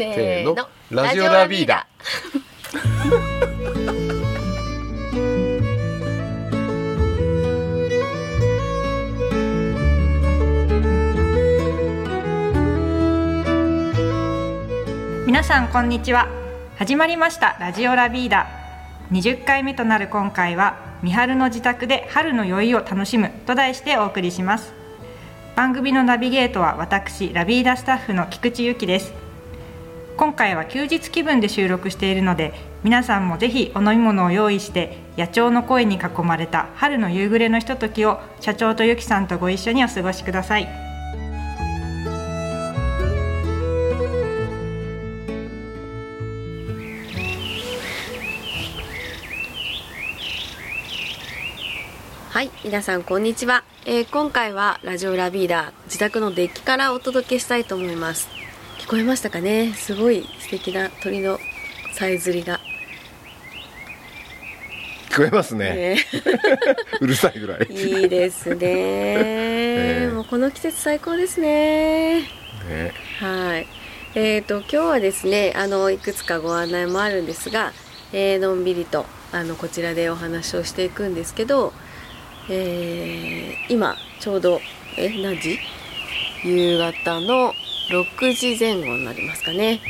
せせーの。ーのラジオラビーダ。皆さんこんにちは。始まりました。ラジオラビーダ。20回目となる今回は三春の自宅で春の酔いを楽しむと題してお送りします。番組のナビゲートは私ラビーダスタッフの菊池由紀です今回は休日気分で収録しているので皆さんもぜひお飲み物を用意して野鳥の声に囲まれた春の夕暮れのひとときを社長と由紀さんとご一緒にお過ごしください。はい皆さんこんにちは、えー今回はラジオラビーダ自宅のデッキからお届けしたいと思います。こえましたかね？すごい素敵な鳥のさえずりが、聞こえますね、ね、うるさいぐらい。いいですね、え。もうこの季節最高ですね。ね。はい。えー、と今日はですねあのいくつかご案内もあるんですが、えーのんびりとあのこちらでお話をしていくんですけど、えー今ちょうどえ何時？夕方の6時前後になりますかね、はい、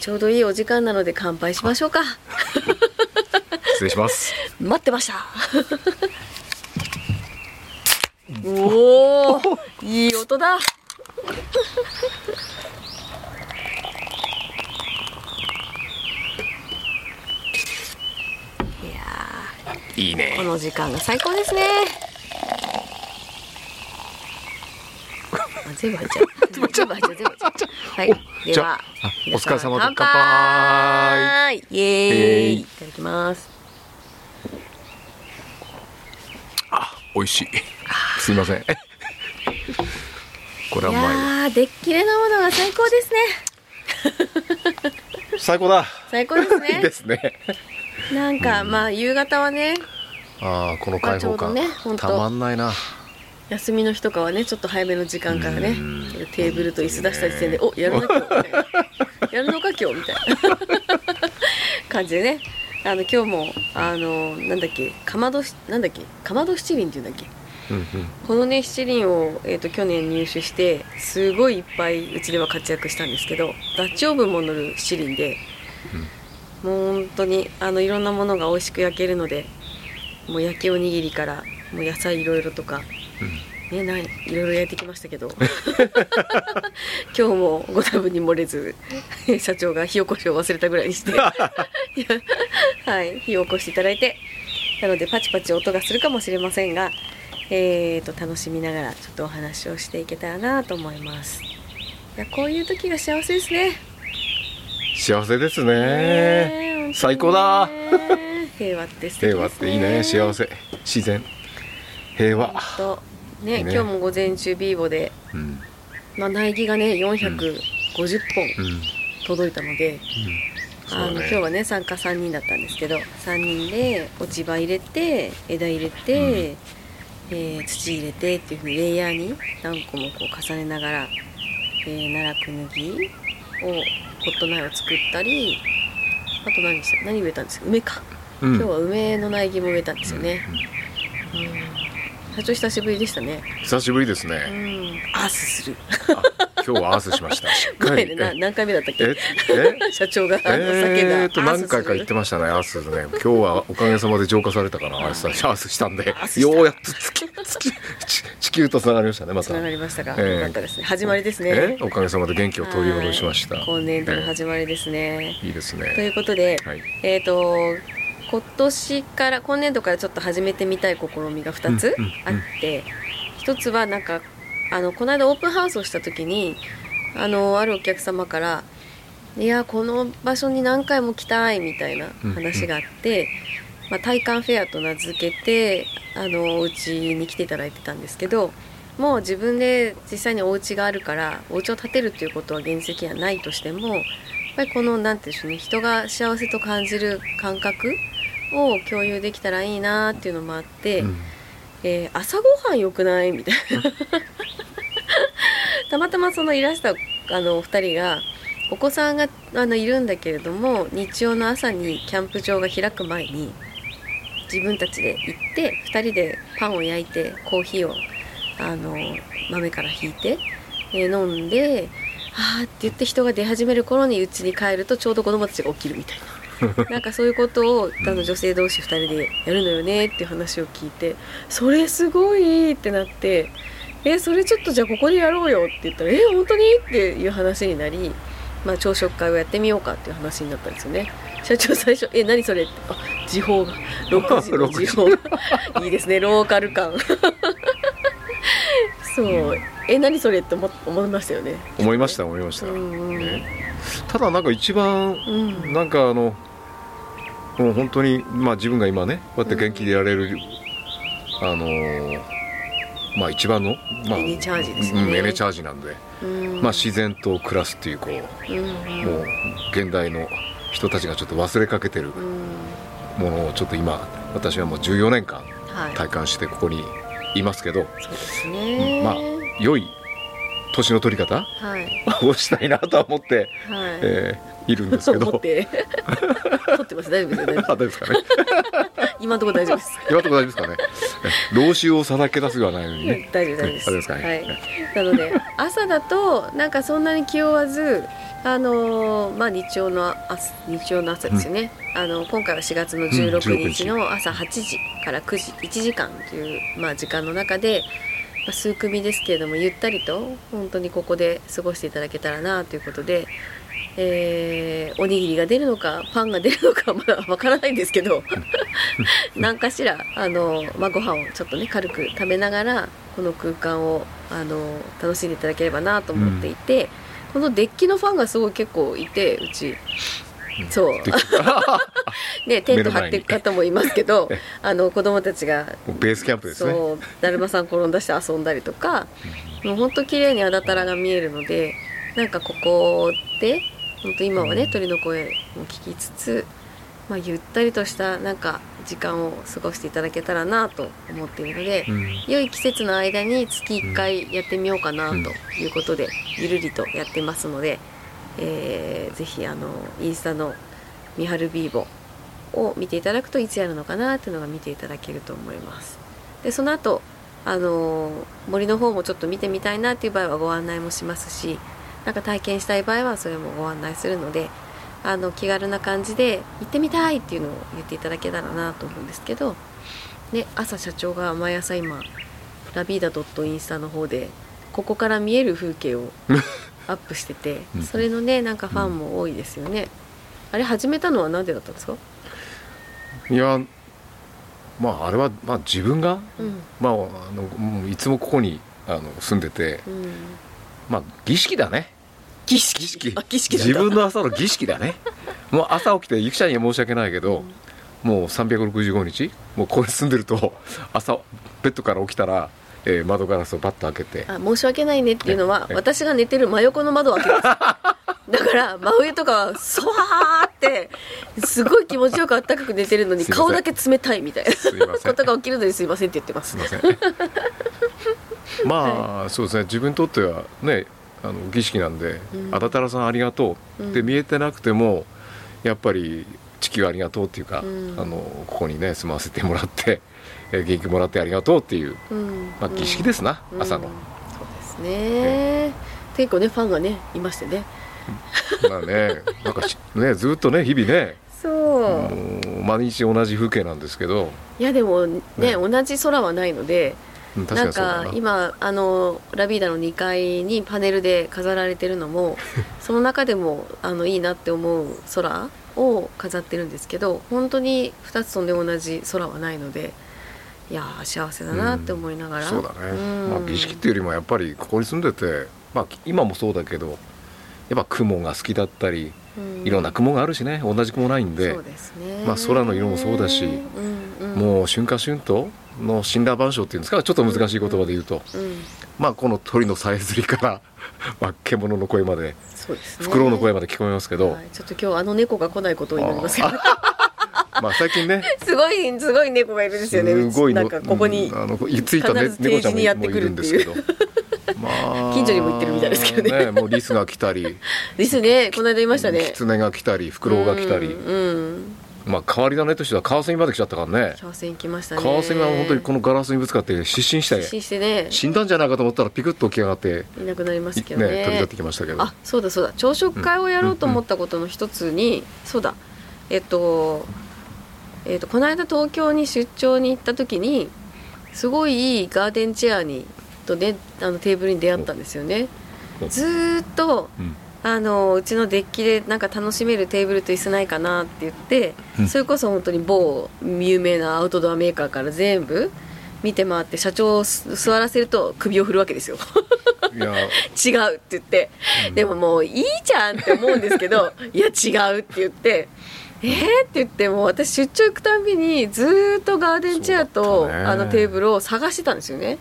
ちょうどいいお時間なので乾杯しましょうか。失礼します。待ってました。おおいい音だ。いやいいね。ーこの時間が最高ですね全部入っちゃう全部入っちゃう全部入っちゃうはい。でじゃはお疲れ様で乾乾杯。杯。イエーイ。いただきます。あ美味しい。すいません。これいはうまいわ。やーでっきれなものが最高ですね。最高だ。最高です いいねですね。なんか、まあ夕方はね。ああこの開放感、たまんないな休みの日とかはねちょっと早めの時間からねうん。テーブルと椅子出した時点で「おやるの今日」みたいな「やるのか今日」みたいな感じでね。あの今日もあのなんだっけかまどしなんだっけかまど七輪っていうんだっけ。うんうん。このね七輪を、えー、と去年入手してすごいいっぱいうちでは活躍したんですけどダッチオーブンも乗る七輪で、もう本当にあのいろんなものが美味しく焼けるのでもう焼きおにぎりからもう野菜いろいろとか、ねないいろいろ焼いてきましたけど。今日もご多分に漏れず社長が火起こしを忘れたぐらいにして。はい火を起こしていただいてなのでパチパチ音がするかもしれませんがえー、と楽しみながらちょっとお話をしていけたらなと思います。いやこういう時が幸せですね。幸せですね。ねえ最高だ。平和ってね。平和っていいね。幸せ。自然平和。と。ねね。今日も午前中ビーボで、うん。まあ、苗木がね450本うん。届いたので、あのそうだね。今日はね参加3人だったんですけど3人で落ち葉入れて枝入れて、えー土入れてっていうふうにレイヤーに何個もこう重ねながら、えー奈良くぬぎをポット苗を作ったりあと何した何植えたんですか？梅か、うん。今日は梅の苗木も植えたんですよね、うん社長久しぶりでしたね。久しぶりですうねん。アースする。あ今日はアースしました。しっかり。前でな何回目だったっけ？ええ？社長がえーと何回か言ってましたねアースね。今日はおかげさまで浄化されたかな。アースアースしたんで。ようやっと月月地地球とつながりましたねまた。つながりましたが、ええ。よかったですね。始まりですね。えおかげさまで元気を取り戻しました。はい。今年度の始まりですね、ええいいですといねうことで、はい。えっ、と今年から今年度からちょっと始めてみたい試みが2つうんうんあって、1つはなんかあのこの間オープンハウスをした時にあのあるお客様から「いやこの場所に何回も来たい」みたいな話があって、まあ、体感フェアと名付けてあのお家に来ていただいてたんですけどもう自分で実際にお家があるからお家を建てるっていうことは原石はないとしてもやっぱりこのなんていうんでしょうね人が幸せと感じる感覚を共有できたらいいなっていうのもあって、うん。えー朝ごはんよくない？みたいな。たまたまそのいらしたあのお二人がお子さんがあのいるんだけれども日曜の朝にキャンプ場が開く前に自分たちで行って2人でパンを焼いてコーヒーをあの豆からひいて、えー飲んで「あーって言って人が出始める頃に家に帰るとちょうど子供たちが起きるみたいな なんかそういうことをあの女性同士2人でやるのよねっていう話を聞いてそれすごいってなって「えそれちょっとじゃあここでやろうよ」って言ったら「え本当に?」っていう話になり、まあ、朝食会をやってみようかっていう話になったんですよね。社長最初「え何それ?」って「あ時報が 6時の時報がいいですねローカル感そう。え何それって思思いましたよね。思いました思いました、うんうん。ね。ただなんか一番うんなんかあのもう本当にまあ自分が今ねこうやって元気でやれる、あのーまあ一番の、まあ、エネチャージですよね。うんエネチャージなんで、うん。まあ自然と暮らすっていうこううんうん。もう現代の人たちがちょっと忘れかけてるうん。ものをちょっと今私はもう14年間はい。体感してここにいますけど、そうですね。まあ良い年の取り方はい。をしたいなとは思って、はい、えーいるんですけど。思って。撮ってます大丈夫です。よ大丈夫ですかね。夫 今のところ大丈夫です。今のところ大丈夫ですかね。え老臭をさらけ出すではないのにね。大丈夫大丈夫です。大丈夫ですかね。はい、なので朝だとなんかそんなに気負わずあのーまあ日曜の朝日曜の朝ですよね、あの今回は4月の16日。の朝8時から9時1時間という、まあ、時間の中で、まあ、数組ですけれどもゆったりと本当にここで過ごしていただけたらなということで、えーおにぎりが出るのかパンが出るのかまだわからないんですけど 何かしらあの、まあ、ご飯をちょっとね軽く食べながらこの空間をあの楽しんでいただければなと思っていて、このデッキのファンがすごい結構いてうち。そう。で ね、テント張ってる方もいますけど あの子供たちがベースキャンプですね。そうだるまさん転んだして遊んだりとかもうほんと綺麗にあだたらが見えるのでなんかここで本当今はね鳥の声も聞きつつ、まあ、ゆったりとしたなんか時間を過ごしていただけたらなと思っているので、うん。良い季節の間に月1回やってみようかなということで、ゆるりとやってますので、えーぜひあのインスタの「みはるビーボ」を見ていただくといつやるのかなっていうのが見ていただけると思います。でその後あの森の方もちょっと見てみたいなっていう場合はご案内もしますしなんか体験したい場合はそれもご案内するのであの気軽な感じで行ってみたいっていうのを言っていただけたらなと思うんですけどで朝社長が毎朝今ラビーダドットインスタの方でここから見える風景を アップしててうん。それのねなんかファンも多いですよね、あれ始めたのは何でだったんですか？いやまああれは、まあ、自分が、うん。まあ、あのいつもここにあの住んでて、うん。まあ、儀式だね儀式。儀式。あ儀式自分の朝の儀式だね。もう朝起きてゆきちゃんには申し訳ないけど、もう365日もうここに住んでると朝ベッドから起きたら、えー窓ガラスをバッと開けて。あ申し訳ないねっていうのはええ。私が寝てる真横の窓を開けます。だから真上とかはそわーってすごい気持ちよくあったかく寝てるのに顔だけ冷たいみたいなすいません。ことが起きるのにすいませんって言ってます。ません。まあ、そうですね。自分にとってはねあの儀式なんで「うん。あだたらさんありがとう」ってうん。見えてなくてもやっぱり地球ありがとうっていうか、うん。あのここにね住まわせてもらって、えー元気もらってありがとうっていう、うん。まあ、儀式ですな、うん。朝の。うん。そうですね。結構ねファンがねいましてね。まあねなんかしねずっとね日々ねそう、毎日同じ風景なんですけど。いやでもねね。同じ空はないのでな。んか今あのラビーダの2階にパネルで飾られてるのも その中でもあのいいなって思う空を飾ってるんですけど本当に2つとんで同じ空はないのでいやー幸せだなって思いながら、そうだね、ん。まあ、儀式っていうよりもやっぱりここに住んでて、まあ、今もそうだけどやっぱ雲が好きだったりうん。いろんな雲があるしね。同じ雲ないんでそうですね。まあ空の色もそうだしうんうん、もう春夏春冬の神羅万象っていうんですかちょっと難しい言葉で言うと、うん、まあこの鳥のさえずりから、まあ、獣の声までそうですね。フクロウの声まで聞こえますけど、はい、ちょっと今日あの猫が来ないことを祈ります。けどまあ最近ね。すごいすごい猫がいるんですよね。すごいのなんかここにうんあのついた、ね、必ず定時にやってくるんもいるんですけど。ままあ 近所にも行ってるみたいですけどね。もうリスが来たり。ですねこの間言いましたね。キツネが来たりフクロウが来たり、うん、うん、まあ変わり種としてはカワセミまで来ちゃったからね。カワセミ来ましたね。カワセミは本当にこのガラスにぶつかって失神して。失神してね。死んだんじゃないかと思ったらピクッと起き上がって、いなくなりまね、すけどね。飛び立ってきましたけど。あそうだそうだ。朝食会をやろうと思ったことの一つに、そうだ。えっとえっとこの間東京に出張に行った時にすごいいいガーデンチェアにとねあのテーブルに出会ったんですよね。お。ずーっとうんあのうちのデッキでなんか楽しめるテーブルと椅子ないかなって言って、うん。それこそ本当に某有名なアウトドアメーカーから全部見て回って社長をす座らせると首を振るわけですよ。違うって言って、でももういいじゃんって思うんですけど いや違うって言ってえー、って言ってもう私出張行くたんびにずーっとガーデンチェアと、ね。あのテーブルを探してたんですよね。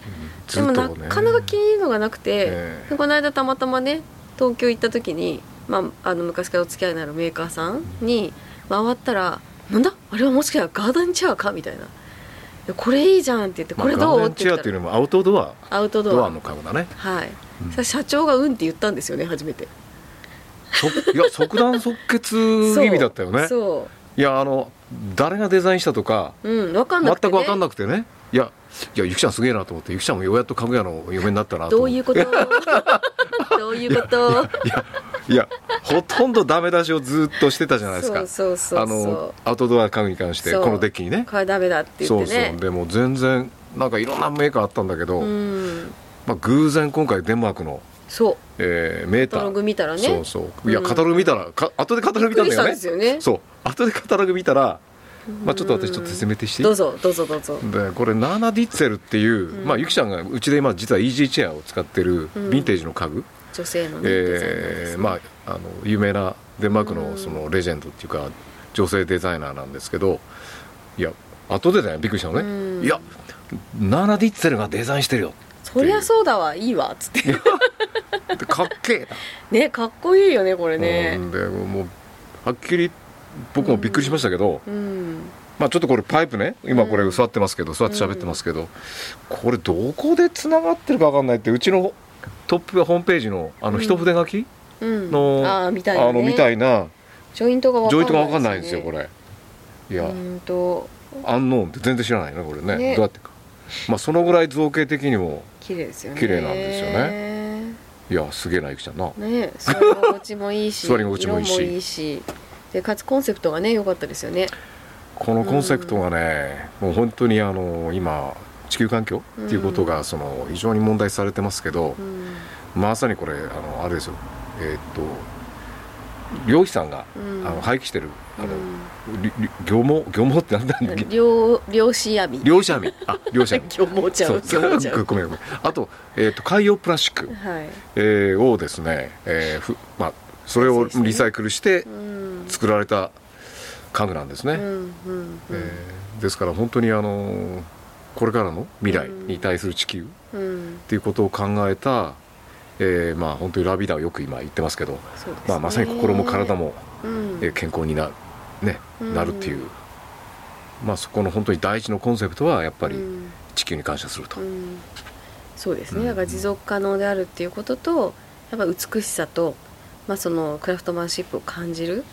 でもずっとねなかなか気に入るのがなくて、ええ。でこの間たまたまね東京行った時に、まあ、あの昔からお付き合いのあるメーカーさんに回ったら「なんだ？あれはもしかしたらガーデンチェアか?」みたいな「これいいじゃん」って言って「まあこれどう?」ガーデンチェアっていうのもアウトドア。アウトドア。の家具だね。はい、うん。社長が「うん」って言ったんですよね初めて。そいや即断即決気味だったよね。そいやあの誰がデザインしたとかううん分かんなくて、ね、全く分かんなくてねいやいやゆきちゃんすげえなと思ってゆきちゃんもようやっと家具屋の嫁になったなとどういうこと？どういうこと？いやいやほとんどダメ出しをずっとしてたじゃないですか。そうそうそうそう。あのアウトドア家具に関してそう。このデッキにね。これダメだって言そうってね。そうでも全然なんかいろんなメーカーあったんだけど、うん。まあ、偶然今回デンマークの、そう。えーメーター。カタログ見たらね。そうそう。いやうんカタログ見たらか後でカタログ見たんだよね。そう。後でカタログ見たら、まあ、ちょっと私ちょっと説明して。いいどうぞどうぞどうぞ。でこれナーナ・ディッツェルっていう、うん。まあ、ゆきちゃんがうちで今実はイージーチェアを使ってるうん。ヴィンテージの家具、女性のね、えーまあ、あの有名なデンマークうん。のそのレジェンドっていうか女性デザイナーなんですけどいや後でだよびっくりしたのね、うん。いやナーナ・ディッツェルがデザインしてるよ。そりゃそうだわいいわっつって。でかっけえねかっこいいよねこれな、ね。うんでもうはっきり僕もびっくりしましたけど、うんまあ、ちょっとこれパイプね今これうん座ってますけど座って喋ってますけど、これどこでつながってるか分かんないってうちのトップホームページのあの一筆書きうん。の、あーみたいな、ね、あのみたいなジョイントが分かんないんですよこれ。いや、アンノーンって全然知らないねこれね。ね。どうやってか。まあそのぐらい造形的にも綺麗ですよね。綺麗なんですよね。いやすげえなゆきちゃんな。ね座り心地もいいし 座り心地もいいしでかつコンセプトがね良かったですよね。このコンセプトがね、もう本当にあの今地球環境っていうことがその非常に問題視されてますけど、うん。まさにこれあのあれですよ。えーっと漁師さんが、うん。あの廃棄してるあの、漁網漁網ってなんだっけ？漁漁師網。漁師網。あ漁師網。漁網ちゃう漁網ちゃう。ごめんごめん。あと,、えーっと海洋プラスチック、はい。えーをですね、えーふまあ、それをリサイクルしてうん作られた家具なんですね、ですから本当にあのーこれからの未来に対する地球うん。っていうことを考えた、えーまあ本当にラビダをよく今言ってますけど、ね。まあ、まさに心も体も、うん。えー健康にな,、ねうん。なるっていう、まあ、そこの本当に第一のコンセプトはやっぱりうん。地球に感謝すると、うん。そうですね、うん。だから持続可能であるっていうこととやっぱ美しさと、まあ、そのクラフトマンシップを感じる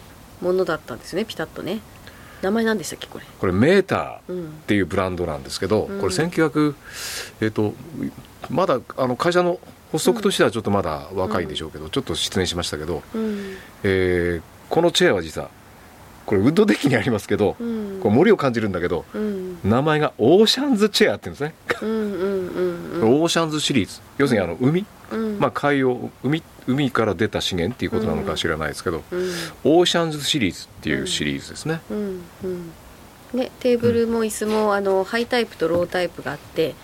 ものだったんですねピタッとね。名前何でしたっけこれ？これメーターうん。っていうブランドなんですけど、うん。これ1900えっ、とまだあの会社の発足としてはちょっとまだ若いんでしょうけど、ちょっと失念しましたけど、うん。えーこのチェアは実はこれウッドデッキにありますけど、うん。こう森を感じるんだけどうん。名前がオーシャンズチェアって言うんですね、うんうんうんうん。オーシャンズシリーズ。要するにあの海、うん。まあ、海洋海？海から出た資源っていうことなのか知らないですけど、うんオーシャンズシリーズっていうシリーズですね、うんうん。ね、テーブルも椅子もあのハイタイプとロータイプがあって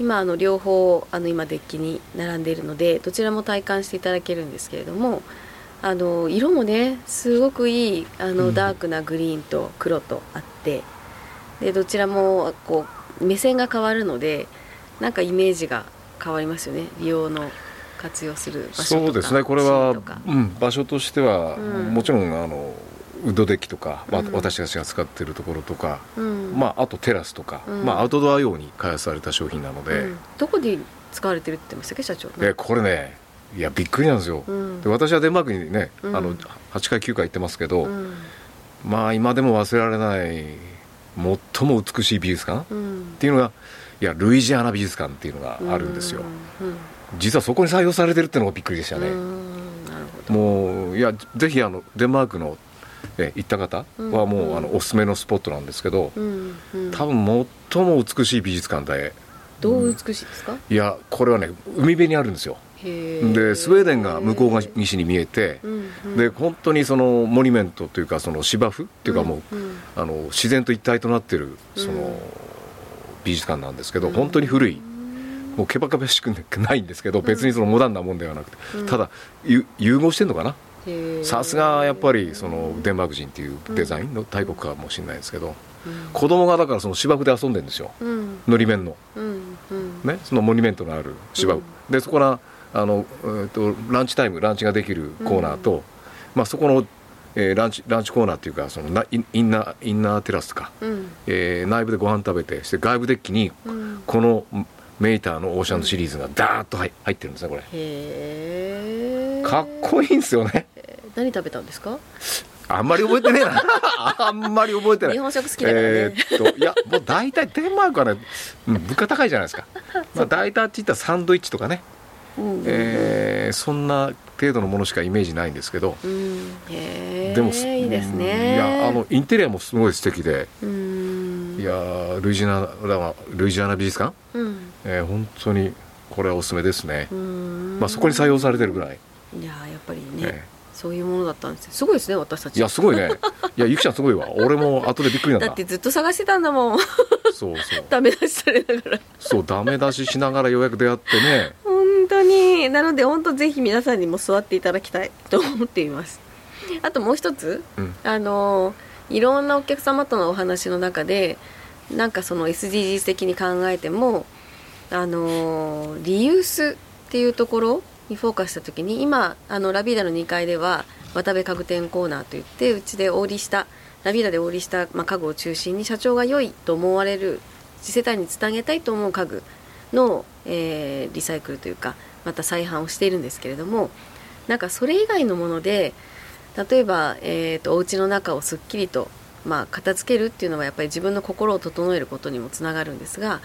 今あの両方あの今デッキに並んでいるのでどちらも体感していただけるんですけれどもあの色もねすごくいいあの、うん。ダークなグリーンと黒とあってでどちらもこう目線が変わるのでなんかイメージが変わりますよね。利用の活用する場所とかそうですね。これはうん、場所としては、うん。もちろんあのウッドデッキとか、まあうん。私たちが使ってるところとか、うん。まあ、あとテラスとか、うん。まあ、アウトドア用に開発された商品なので,、うん。どこで使われてるって言ってましたっけ社長。でこれねいやびっくりなんですよ、うん。で私はデンマークにね、うん。あの8回9回行ってますけど、うん。まあ今でも忘れられない最も美しい美術館っうん。ていうのがいやルイジアナ美術館っていうのがあるんですよ、うん実はそこに採用されてるっていうのがびっくりでしたね、うもういやぜひあのデンマークの、え行った方はもう、うん。あのおすすめのスポットなんですけど、うんうん。多分最も美しい美術館で。どう美しいですか？いやこれはね海辺にあるんですよ。でスウェーデンが向こうが西に見えてうんうん。で本当にそのモニュメントというかその芝生っていうかもう、ん。あの自然と一体となってるその、うん。美術館なんですけどうん。本当に古いもうけばかばしくないんですけど別にそのモダンなもんではなくて、うん。ただゆ融合してんのかな？さすがやっぱりそのデンマーク人っていうデザインの大国かもしれないですけど、うん。子供がだからその芝生で遊んでるんですよ。うん。のり面の。うんうん。ねそのモニュメントのある芝生、うん。でそこらあの、えー、とランチタイムランチができるコーナーと、まあ、そこの、えーランチランチコーナーっていうかそのなインナーインナーテラスとか、うん。えー内部でご飯食べてして外部デッキにうん。このメーターのオーシャンドシリーズがダーッと入入ってるんですねこれ。へえかっこいいんですよね。何食べたんですか？あんまり覚えてねえな。あんまり覚えてない。日本食好きだからね。えーっといやもう大体デンマークはね、うん物価高いじゃないですか、まあ、大体あっち行ったらサンドイッチとかね、うん。えーそんな程度のものしかイメージないんですけど。うん。でもいいですうんねいやあのインテリアもすごい素敵で。うん。いやールイジアナルイジアナ美術館、うんえー本当にこれはおすすめですね、うん。まあ、そこに採用されてるぐらい、いややっぱりね、えそういうものだったんですよ。すごいですね私たち。いやすごいね。いやゆきちゃんすごいわ。俺も後でびっくりなんだだってずっと探してたんだもん。そうそう。ダメ出しされながら。そうダメ出ししながらようやく出会ってね。本当に。なので本当ぜひ皆さんにも座っていただきたいと思っています。あともう一つうん。あのいろんなお客様とのお話の中でなんかその SDGs 的に考えてもあのリユースっていうところにフォーカスした時に今あのラビーダの2階では渡部家具店コーナーといってうちでお売りしたラビーダでお売りした、まあ、家具を中心に社長が良いと思われる次世代につなげたいと思う家具の、えーリサイクルというかまた再販をしているんですけれどもなんかそれ以外のもので例えば、えー、とお家の中をすっきりと、まあ、片付けるっていうのはやっぱり自分の心を整えることにもつながるんですが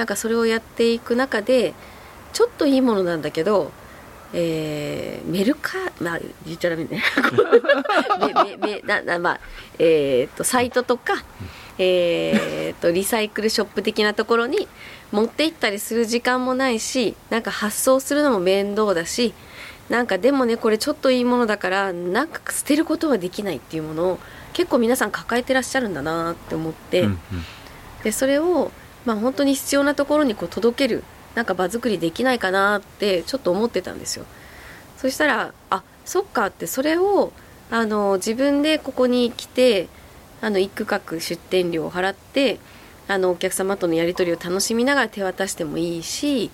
なんかそれをやっていく中でちょっといいものなんだけど、えーメルカまあ言っちゃダメね。めめめななまあえー、とサイトとか、えー、とリサイクルショップ的なところに持って行ったりする時間もないしなんか発送するのも面倒だしなんかでもねこれちょっといいものだからなんか捨てることはできないっていうものを結構皆さん抱えてらっしゃるんだなって思って、うん。でそれを、まあ、本当に必要なところにこう届けるなんか場作りできないかなってちょっと思ってたんですよ。そしたらあそっかってそれをあの自分でここに来てあの一区画出店料を払ってあのお客様とのやり取りを楽しみながら手渡してもいいし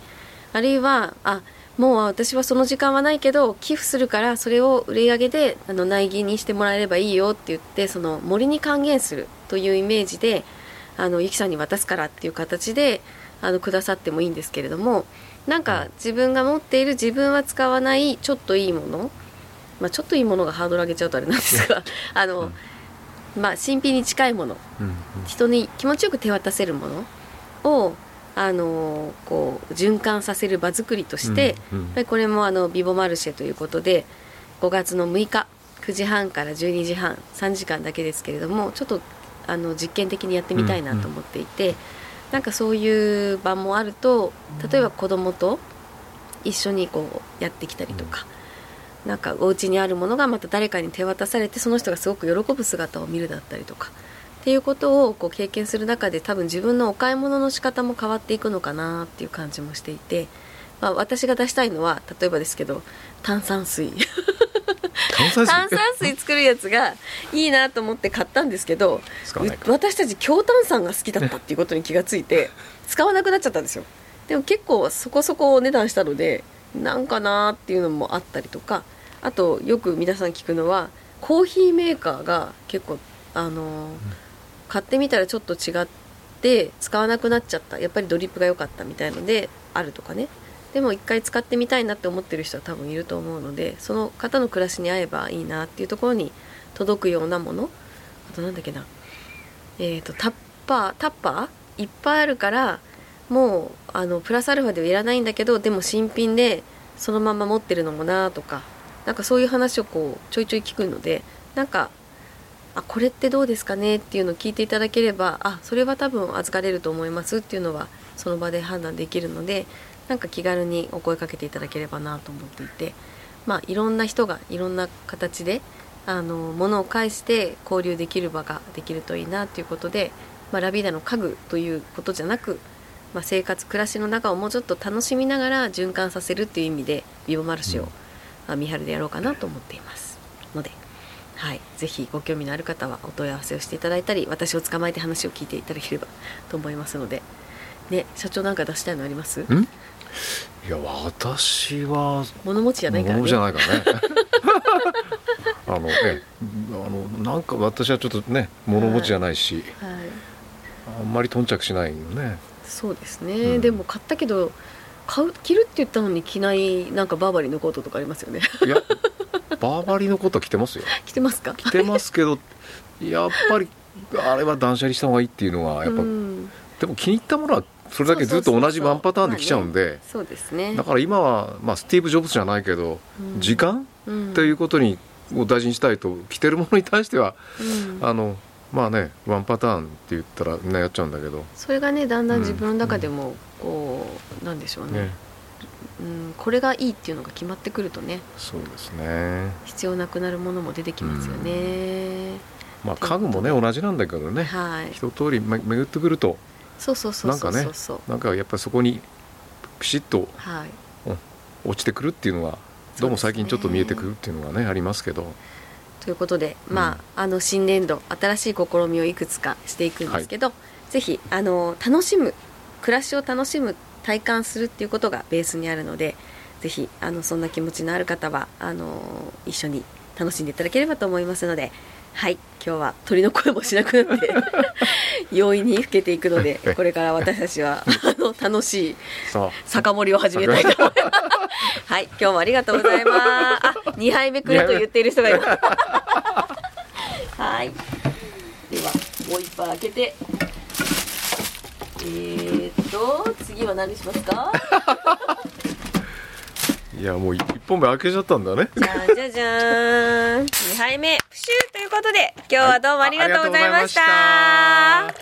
あるいはあもう私はその時間はないけど寄付するからそれを売り上げであの苗木にしてもらえればいいよって言ってその森に還元するというイメージであのゆきさんに渡すからっていう形であのくださってもいいんですけれどもなんか自分が持っている自分は使わないちょっといいもの、まあ、ちょっといいものがハードル上げちゃうとあれなんですが あの、まあ、新品に近いものうん人に気持ちよく手渡せるものをあのこう循環させる場作りとして、うんうん。やっぱりこれもあのビボマルシェということで5月の6日9時半から12時半3時間だけですけれどもちょっとあの実験的にやってみたいなと思っていて、なんかそういう場もあると例えば子供と一緒にこうやってきたりとか。なんかお家にあるものがまた誰かに手渡されてその人がすごく喜ぶ姿を見るだったりとかっていうことをこう経験する中で多分自分のお買い物の仕方も変わっていくのかなっていう感じもしていて、まあ、私が出したいのは例えばですけど炭酸水炭酸水。炭酸水作るやつがいいなと思って買ったんですけど私たち強炭酸が好きだったっていうことに気がついて 使わなくなっちゃったんですよ。でも結構そこそこお値段したのでなんかなーっていうのもあったりとかあとよく皆さん聞くのはコーヒーメーカーが結構あの、買ってみたらちょっと違って使わなくなっちゃった。やっぱりドリップが良かったみたいのであるとかねでも一回使ってみたいなって思ってる人は多分いると思うのでその方の暮らしに合えばいいなっていうところに届くようなもの。あとなんだっけな。えっ、ー、とタッパータッパーいっぱいあるからもうあのプラスアルファではいらないんだけどでも新品でそのまま持ってるのもなとかなんかそういう話をこうちょいちょい聞くのでなんかあこれってどうですかねっていうのを聞いていただければあそれは多分預かれると思いますっていうのはその場で判断できるのでなんか気軽にお声かけていただければなと思っていてまあいろんな人がいろんな形であの物を介して交流できる場ができるといいなということで、まあ、ラビーダの家具ということじゃなく、まあ、生活暮らしの中をもうちょっと楽しみながら循環させるっていう意味でビボマルシェを、うん、見張るでやろうかなと思っていますので。はい、ぜひご興味のある方はお問い合わせをしていただいたり私を捕まえて話を聞いていただければと思いますので、ね、社長なんか出したいのあります？いや私は物持ちじゃないからね。物じゃないからね。あのえあのなんか私はちょっとね物持ちじゃないし、はい、はい、あんまり頓着しないよね。そうですね、うん、でも買ったけど買う着るって言ったのに着ないなんかバーバリーのコートとかありますよね。いやバーバリーのコート着てますよ。着てますか？着てますけどやっぱりあれは断捨離した方がいいっていうのはやっぱ、うん、でも気に入ったものはそれだけずっと同じワンパターンで来ちゃうんで。そうですね。だから今は、まあ、スティーブ・ジョブズじゃないけど、うん、時間、うん、ということにを大事にしたいと着てるものに対しては、うん、あのまあねワンパターンって言ったらみんなやっちゃうんだけど。それがねだんだん自分の中でもこう、うん、なんでしょうね。ね。うん、これがいいっていうのが決まってくるとねそうですね。必要なくなるものも出てきますよね、まあ家具もね同じなんだけどね、はい、一通り巡ってくるとそうそうそうなんかねなんかやっぱりそこにピシッと、はい。うん、落ちてくるっていうのはどうも最近ちょっと見えてくるっていうのがねありますけど。ということで、まあ、あの新年度新しい試みをいくつかしていくんですけど、はい、ぜひあの楽しむ暮らしを楽しむ体感するっていうことがベースにあるのでぜひあのそんな気持ちのある方はあの一緒に楽しんでいただければと思いますのではい今日は鳥の声もしなくなって 容易に更けていくのでこれから私たちはあの楽しい酒盛りを始めたいと。思いますはい今日もありがとうございます。あ2杯目くると言っている人がいます。はい。ではもう一杯開けて。えー、っと次は何しますか？いやもう一本目開けちゃったんだね。じゃじゃじゃーん。2杯目プシューということで今日はどうもありがとうございました。は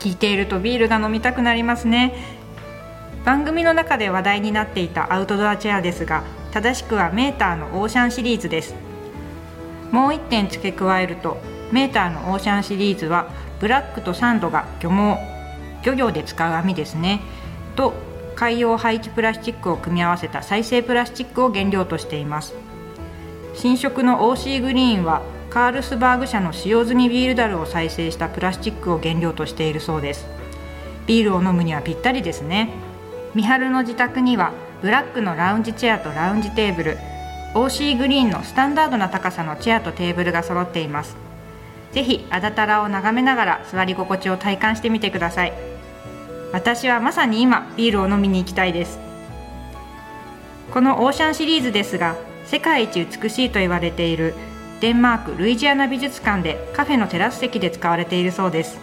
い、聞いているとビールが飲みたくなりますね。番組の中で話題になっていたアウトドアチェアですが正しくはメーターのオーシャンシリーズです。もう1点付け加えるとメーターのオーシャンシリーズはブラックとサンドが漁網漁業で使う網ですね。と海洋廃棄プラスチックを組み合わせた再生プラスチックを原料としています。新色の OC グリーンはカールスバーグ社の使用済みビールダルを再生したプラスチックを原料としているそうです。ビールを飲むにはぴったりですね。三春の自宅にはブラックのラウンジチェアとラウンジテーブル OC グリーンのスタンダードな高さのチェアとテーブルが揃っています。ぜひあだたらを眺めながら座り心地を体感してみてください。私はまさに今ビールを飲みに行きたいです。このオーシャンシリーズですが世界一美しいと言われているデンマークルイジアナ美術館でカフェのテラス席で使われているそうです。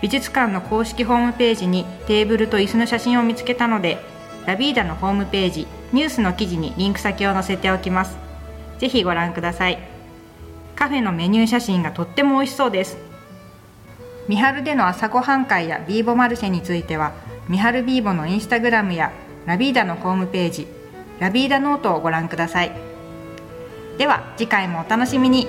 美術館の公式ホームページにテーブルと椅子の写真を見つけたのでラビーダのホームページニュースの記事にリンク先を載せておきます。ぜひご覧ください。カフェのメニュー写真がとっても美味しそうです。三春での朝ごはん会やビーボマルシェについては三春ビーボのインスタグラムやラビーダのホームページラビーダノートをご覧ください。では次回もお楽しみに。